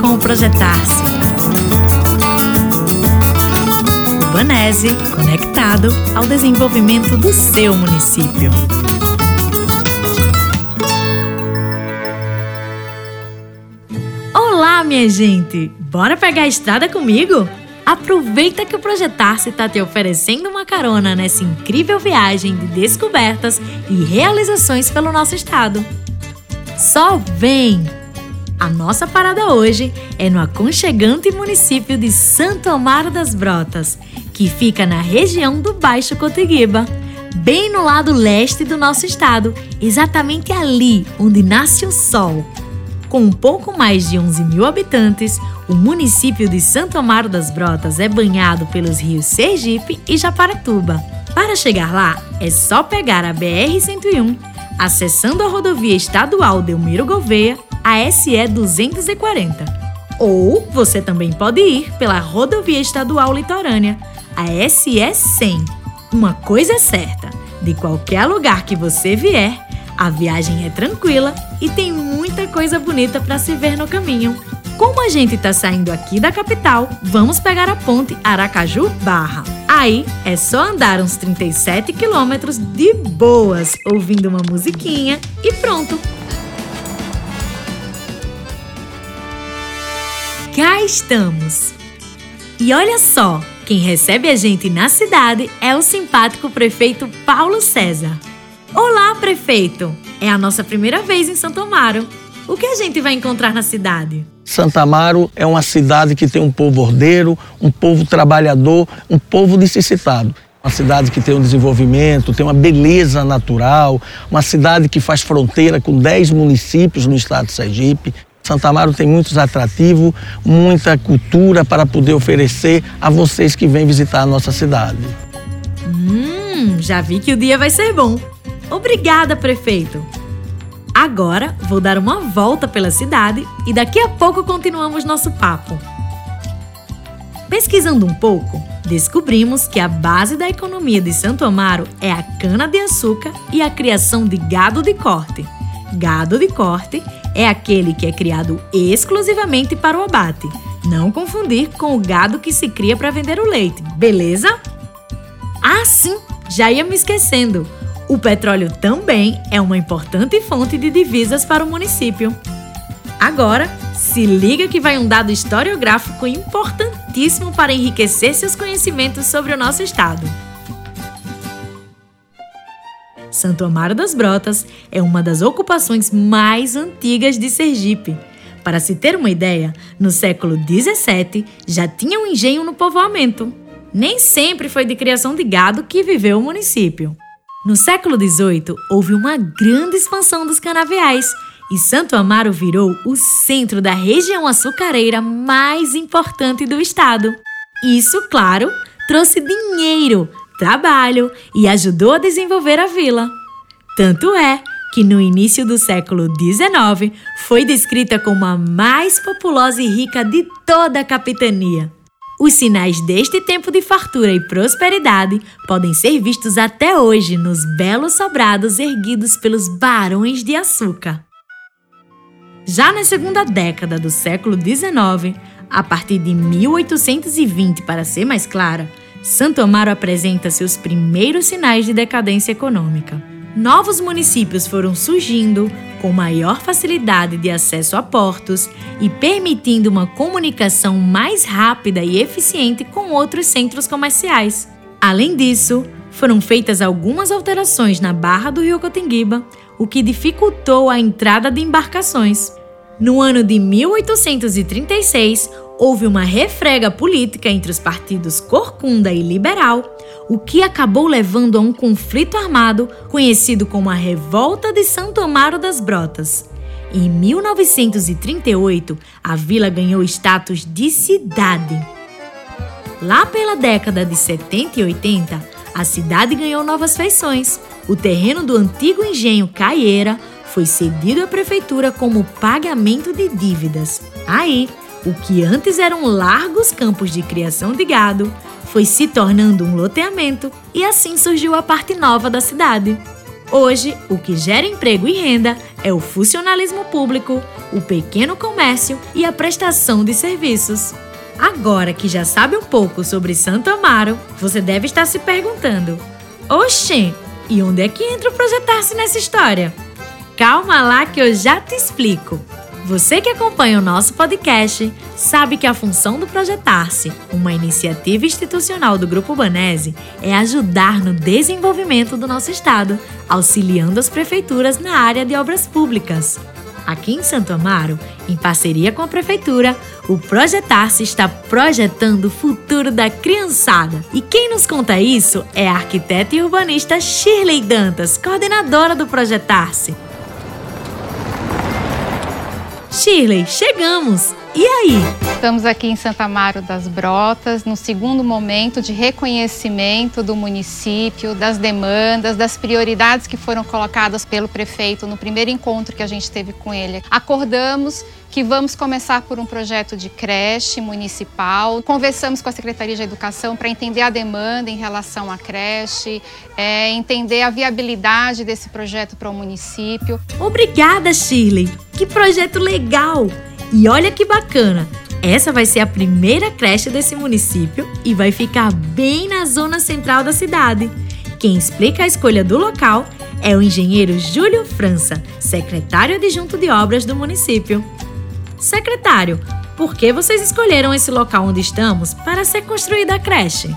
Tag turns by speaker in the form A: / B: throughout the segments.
A: com o Projetar-se. Banese, conectado ao desenvolvimento do seu município. Olá, minha gente! Bora pegar a estrada comigo? Aproveita que o Projetar-se está te oferecendo uma carona nessa incrível viagem de descobertas e realizações pelo nosso estado. Só vem! A nossa parada hoje é no aconchegante município de Santo Amaro das Brotas, que fica na região do Baixo Coteguiba, bem no lado leste do nosso estado, exatamente ali onde nasce o sol. Com um pouco mais de 11 mil habitantes, o município de Santo Amaro das Brotas é banhado pelos rios Sergipe e Japaratuba. Para chegar lá, é só pegar a BR-101, acessando a rodovia estadual Delmiro Gouveia, a SE 240. Ou você também pode ir pela rodovia estadual litorânea, a SE 100. Uma coisa é certa: de qualquer lugar que você vier, a viagem é tranquila e tem muita coisa bonita para se ver no caminho. Como a gente está saindo aqui da capital, vamos pegar a ponte Aracaju Barra. Aí é só andar uns 37 quilômetros de boas, ouvindo uma musiquinha e pronto. Estamos! E olha só, quem recebe a gente na cidade é o simpático prefeito Paulo César. Olá, prefeito! É a nossa primeira vez em Santo Amaro. O que a gente vai encontrar na cidade?
B: Santa Amaro é uma cidade que tem um povo ordeiro, um povo trabalhador, um povo necessitado. Uma cidade que tem um desenvolvimento, tem uma beleza natural, uma cidade que faz fronteira com 10 municípios no estado de Sergipe. Santa Amaro tem muitos atrativos, muita cultura para poder oferecer a vocês que vêm visitar a nossa cidade.
A: Hum, já vi que o dia vai ser bom. Obrigada, prefeito! Agora vou dar uma volta pela cidade e daqui a pouco continuamos nosso papo. Pesquisando um pouco, descobrimos que a base da economia de Santo Amaro é a cana-de-açúcar e a criação de gado de corte. Gado de corte é aquele que é criado exclusivamente para o abate. Não confundir com o gado que se cria para vender o leite, beleza? Ah, sim, já ia me esquecendo. O petróleo também é uma importante fonte de divisas para o município. Agora, se liga que vai um dado historiográfico importantíssimo para enriquecer seus conhecimentos sobre o nosso estado. Santo Amaro das Brotas é uma das ocupações mais antigas de Sergipe. Para se ter uma ideia, no século 17 já tinha um engenho no povoamento. Nem sempre foi de criação de gado que viveu o município. No século XVIII, houve uma grande expansão dos canaviais e Santo Amaro virou o centro da região açucareira mais importante do estado. Isso, claro, trouxe dinheiro, trabalho e ajudou a desenvolver a vila. Tanto é que no início do século XIX foi descrita como a mais populosa e rica de toda a capitania. Os sinais deste tempo de fartura e prosperidade podem ser vistos até hoje nos belos sobrados erguidos pelos barões de açúcar. Já na segunda década do século XIX, a partir de 1820 para ser mais clara, Santo Amaro apresenta seus primeiros sinais de decadência econômica. Novos municípios foram surgindo, com maior facilidade de acesso a portos e permitindo uma comunicação mais rápida e eficiente com outros centros comerciais. Além disso, foram feitas algumas alterações na barra do Rio Cotinguiba, o que dificultou a entrada de embarcações. No ano de 1836, houve uma refrega política entre os partidos Corcunda e Liberal, o que acabou levando a um conflito armado conhecido como a Revolta de Santo Amaro das Brotas. Em 1938, a vila ganhou status de cidade. Lá pela década de 70 e 80, a cidade ganhou novas feições. O terreno do antigo engenho Caieira foi cedido à prefeitura como pagamento de dívidas. Aí, o que antes eram largos campos de criação de gado foi se tornando um loteamento e assim surgiu a parte nova da cidade. Hoje, o que gera emprego e renda é o funcionalismo público, o pequeno comércio e a prestação de serviços. Agora que já sabe um pouco sobre Santo Amaro, você deve estar se perguntando: Oxê, e onde é que entra o Projetar-se nessa história? Calma lá que eu já te explico. Você que acompanha o nosso podcast sabe que a função do Projetar-se, uma iniciativa institucional do Grupo Banese, é ajudar no desenvolvimento do nosso estado, auxiliando as prefeituras na área de obras públicas. Aqui em Santo Amaro, em parceria com a prefeitura, o Projetar-se está projetando o futuro da criançada. E quem nos conta isso é a arquiteta e urbanista Shirley Dantas, coordenadora do Projetar-se. Shirley, chegamos! E aí?
C: Estamos aqui em Santa Amaro das Brotas, no segundo momento de reconhecimento do município, das demandas, das prioridades que foram colocadas pelo prefeito no primeiro encontro que a gente teve com ele. Acordamos que vamos começar por um projeto de creche municipal. Conversamos com a Secretaria de Educação para entender a demanda em relação à creche, é, entender a viabilidade desse projeto para o município.
A: Obrigada, Shirley! Que projeto legal! E olha que bacana! Essa vai ser a primeira creche desse município e vai ficar bem na zona central da cidade. Quem explica a escolha do local é o engenheiro Júlio França, secretário adjunto de obras do município. Secretário, por que vocês escolheram esse local onde estamos para ser construída a creche?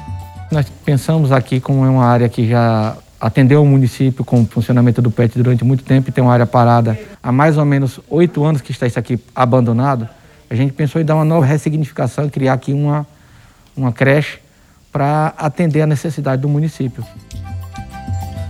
D: Nós pensamos aqui como é uma área que já atendeu o município com o funcionamento do PET durante muito tempo e tem uma área parada há mais ou menos oito anos que está isso aqui abandonado. A gente pensou em dar uma nova ressignificação, criar aqui uma, uma creche para atender a necessidade do município.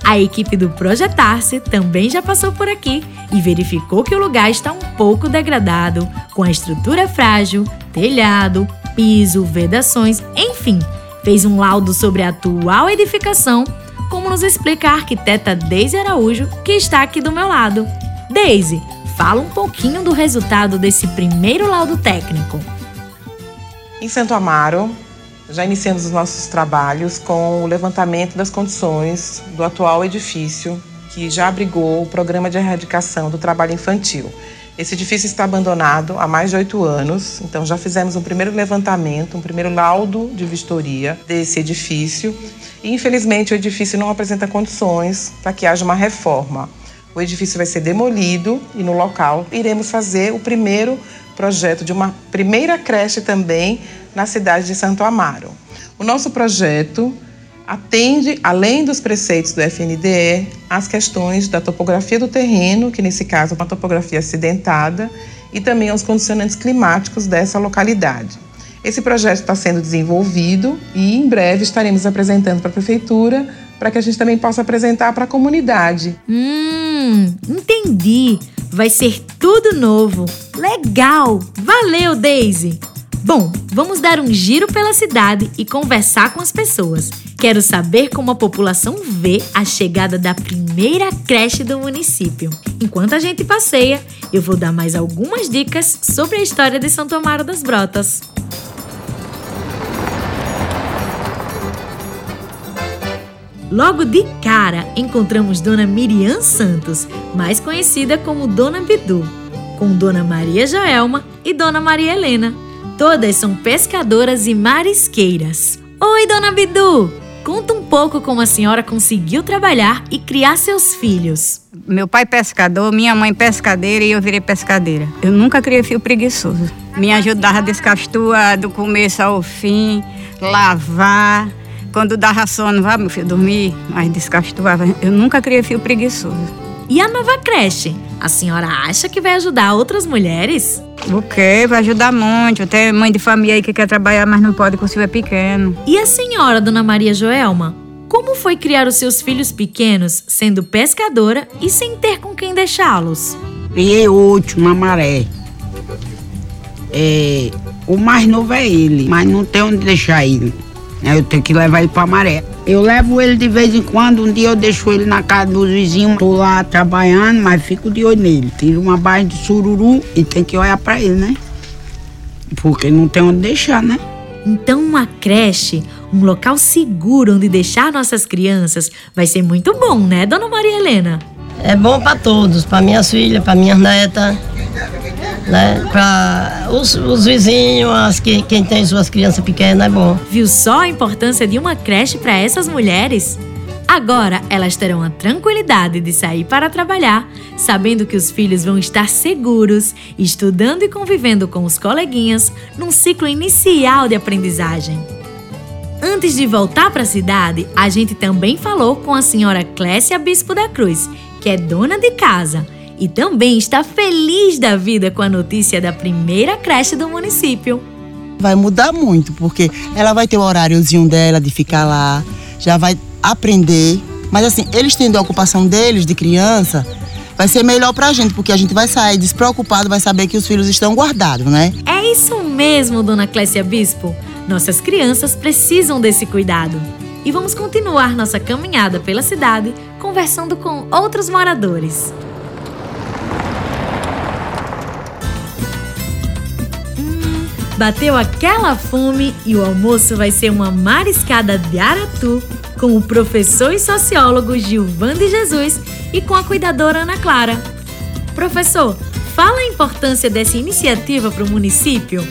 A: A equipe do Projetar-se também já passou por aqui e verificou que o lugar está um pouco degradado, com a estrutura frágil, telhado, piso, vedações, enfim, fez um laudo sobre a atual edificação como nos explica a arquiteta Deise Araújo, que está aqui do meu lado. Deise, fala um pouquinho do resultado desse primeiro laudo técnico.
E: Em Santo Amaro, já iniciamos os nossos trabalhos com o levantamento das condições do atual edifício que já abrigou o programa de erradicação do trabalho infantil. Esse edifício está abandonado há mais de oito anos, então já fizemos um primeiro levantamento, um primeiro laudo de vistoria desse edifício. E infelizmente o edifício não apresenta condições para que haja uma reforma. O edifício vai ser demolido e no local iremos fazer o primeiro projeto de uma primeira creche também na cidade de Santo Amaro. O nosso projeto atende, além dos preceitos do FNDE, as questões da topografia do terreno, que nesse caso é uma topografia acidentada, e também aos condicionantes climáticos dessa localidade. Esse projeto está sendo desenvolvido e em breve estaremos apresentando para a prefeitura para que a gente também possa apresentar para a comunidade.
A: Hum, entendi. Vai ser tudo novo. Legal! Valeu, Daisy! Bom, vamos dar um giro pela cidade e conversar com as pessoas. Quero saber como a população vê a chegada da primeira creche do município. Enquanto a gente passeia, eu vou dar mais algumas dicas sobre a história de Santo Amaro das Brotas. Logo de cara, encontramos Dona Miriam Santos, mais conhecida como Dona Bidu, com Dona Maria Joelma e Dona Maria Helena. Todas são pescadoras e marisqueiras. Oi, Dona Bidu! Conta um pouco como a senhora conseguiu trabalhar e criar seus filhos.
F: Meu pai pescador, minha mãe pescadeira e eu virei pescadeira. Eu nunca criei filho preguiçoso. Me ajudava a descastuar do começo ao fim, lavar. Quando dava sono, vá meu filho dormir, mas descastuava. Eu nunca criei filho preguiçoso.
A: E a nova creche? A senhora acha que vai ajudar outras mulheres?
F: O quê? Vai ajudar muito. Tem mãe de família aí que quer trabalhar, mas não pode, porque o filho é pequeno.
A: E a senhora, dona Maria Joelma? Como foi criar os seus filhos pequenos sendo pescadora e sem ter com quem deixá-los?
G: Criei oito na maré. É, o mais novo é ele, mas não tem onde deixar ele. Eu tenho que levar ele pra maré. Eu levo ele de vez em quando, um dia eu deixo ele na casa dos vizinhos, tô lá trabalhando, mas fico de olho nele. Tiro uma barra de sururu e tem que olhar para ele, né? Porque não tem onde deixar, né?
A: Então, uma creche Um local seguro onde deixar nossas crianças vai ser muito bom, né, dona Maria Helena?
H: É bom para todos, para minhas filhas, para minhas netas, né? Para os, os, vizinhos, as que, quem tem suas crianças pequenas, é bom.
A: Viu só a importância de uma creche para essas mulheres? Agora elas terão a tranquilidade de sair para trabalhar, sabendo que os filhos vão estar seguros, estudando e convivendo com os coleguinhas num ciclo inicial de aprendizagem. Antes de voltar para a cidade, a gente também falou com a senhora Clécia Bispo da Cruz, que é dona de casa e também está feliz da vida com a notícia da primeira creche do município.
I: Vai mudar muito, porque ela vai ter o horáriozinho dela de ficar lá, já vai aprender. Mas assim, eles tendo a ocupação deles de criança, vai ser melhor pra gente, porque a gente vai sair despreocupado, vai saber que os filhos estão guardados, né?
A: É isso mesmo, dona Clécia Bispo. Nossas crianças precisam desse cuidado. E vamos continuar nossa caminhada pela cidade conversando com outros moradores. Bateu aquela fome e o almoço vai ser uma mariscada de aratu com o professor e sociólogo Gilvan de Jesus e com a cuidadora Ana Clara. Professor, fala a importância dessa iniciativa para o município.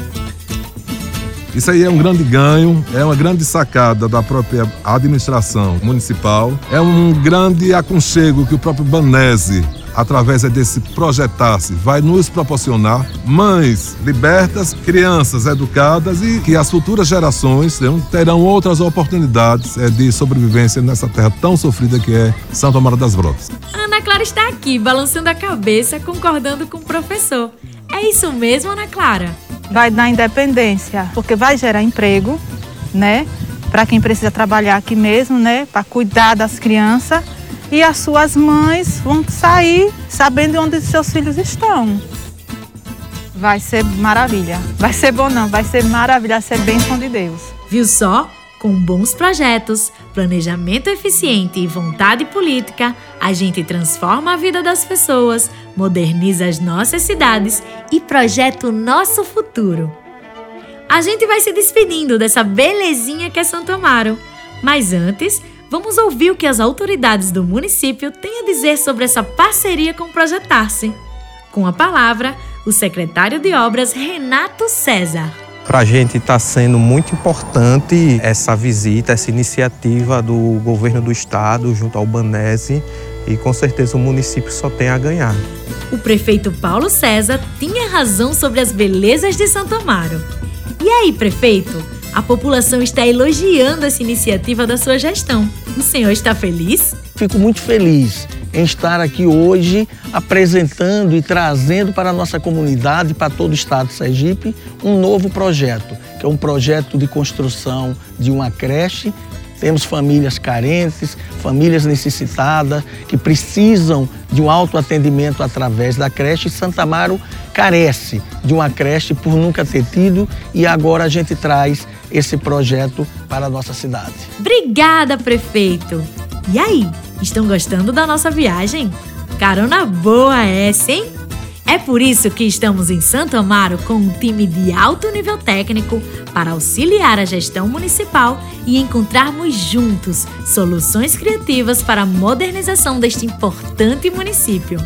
J: Isso aí é um grande ganho, é uma grande sacada da própria administração municipal, é um grande aconchego que o próprio Banese através desse projetar-se, vai nos proporcionar mães libertas, crianças educadas e que as futuras gerações terão outras oportunidades é, de sobrevivência nessa terra tão sofrida que é Santo Amaro das Brotas.
A: Ana Clara está aqui, balançando a cabeça, concordando com o professor. É isso mesmo, Ana Clara?
K: Vai dar independência, porque vai gerar emprego, né? Para quem precisa trabalhar aqui mesmo, né? Para cuidar das crianças e as suas mães vão sair sabendo onde seus filhos estão. Vai ser maravilha. Vai ser bom não, vai ser maravilha, vai ser bênção de Deus.
A: Viu só? Com bons projetos, planejamento eficiente e vontade política, a gente transforma a vida das pessoas, moderniza as nossas cidades e projeta o nosso futuro. A gente vai se despedindo dessa belezinha que é Santo Amaro. Mas antes, Vamos ouvir o que as autoridades do município têm a dizer sobre essa parceria com Projetar-se. Com a palavra, o secretário de Obras Renato César.
L: Para a gente está sendo muito importante essa visita, essa iniciativa do governo do estado junto ao Banese e com certeza o município só tem a ganhar.
A: O prefeito Paulo César tinha razão sobre as belezas de Santo Amaro. E aí, prefeito? A população está elogiando essa iniciativa da sua gestão. O senhor está feliz?
B: Fico muito feliz em estar aqui hoje apresentando e trazendo para a nossa comunidade, para todo o estado de Sergipe, um novo projeto, que é um projeto de construção de uma creche. Temos famílias carentes, famílias necessitadas, que precisam de um autoatendimento através da creche. Santa Amaro carece de uma creche por nunca ter tido e agora a gente traz esse projeto para a nossa cidade.
A: Obrigada, prefeito! E aí, estão gostando da nossa viagem? Carona boa essa, hein? É por isso que estamos em Santo Amaro com um time de alto nível técnico para auxiliar a gestão municipal e encontrarmos juntos soluções criativas para a modernização deste importante município.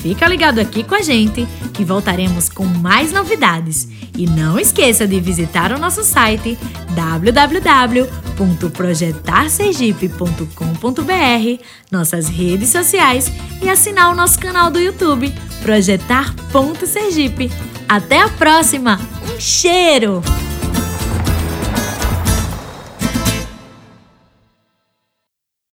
A: Fica ligado aqui com a gente que voltaremos com mais novidades. E não esqueça de visitar o nosso site www.projetarsergipe.com.br, nossas redes sociais e assinar o nosso canal do YouTube, Projetar.sergipe. Até a próxima! Um cheiro!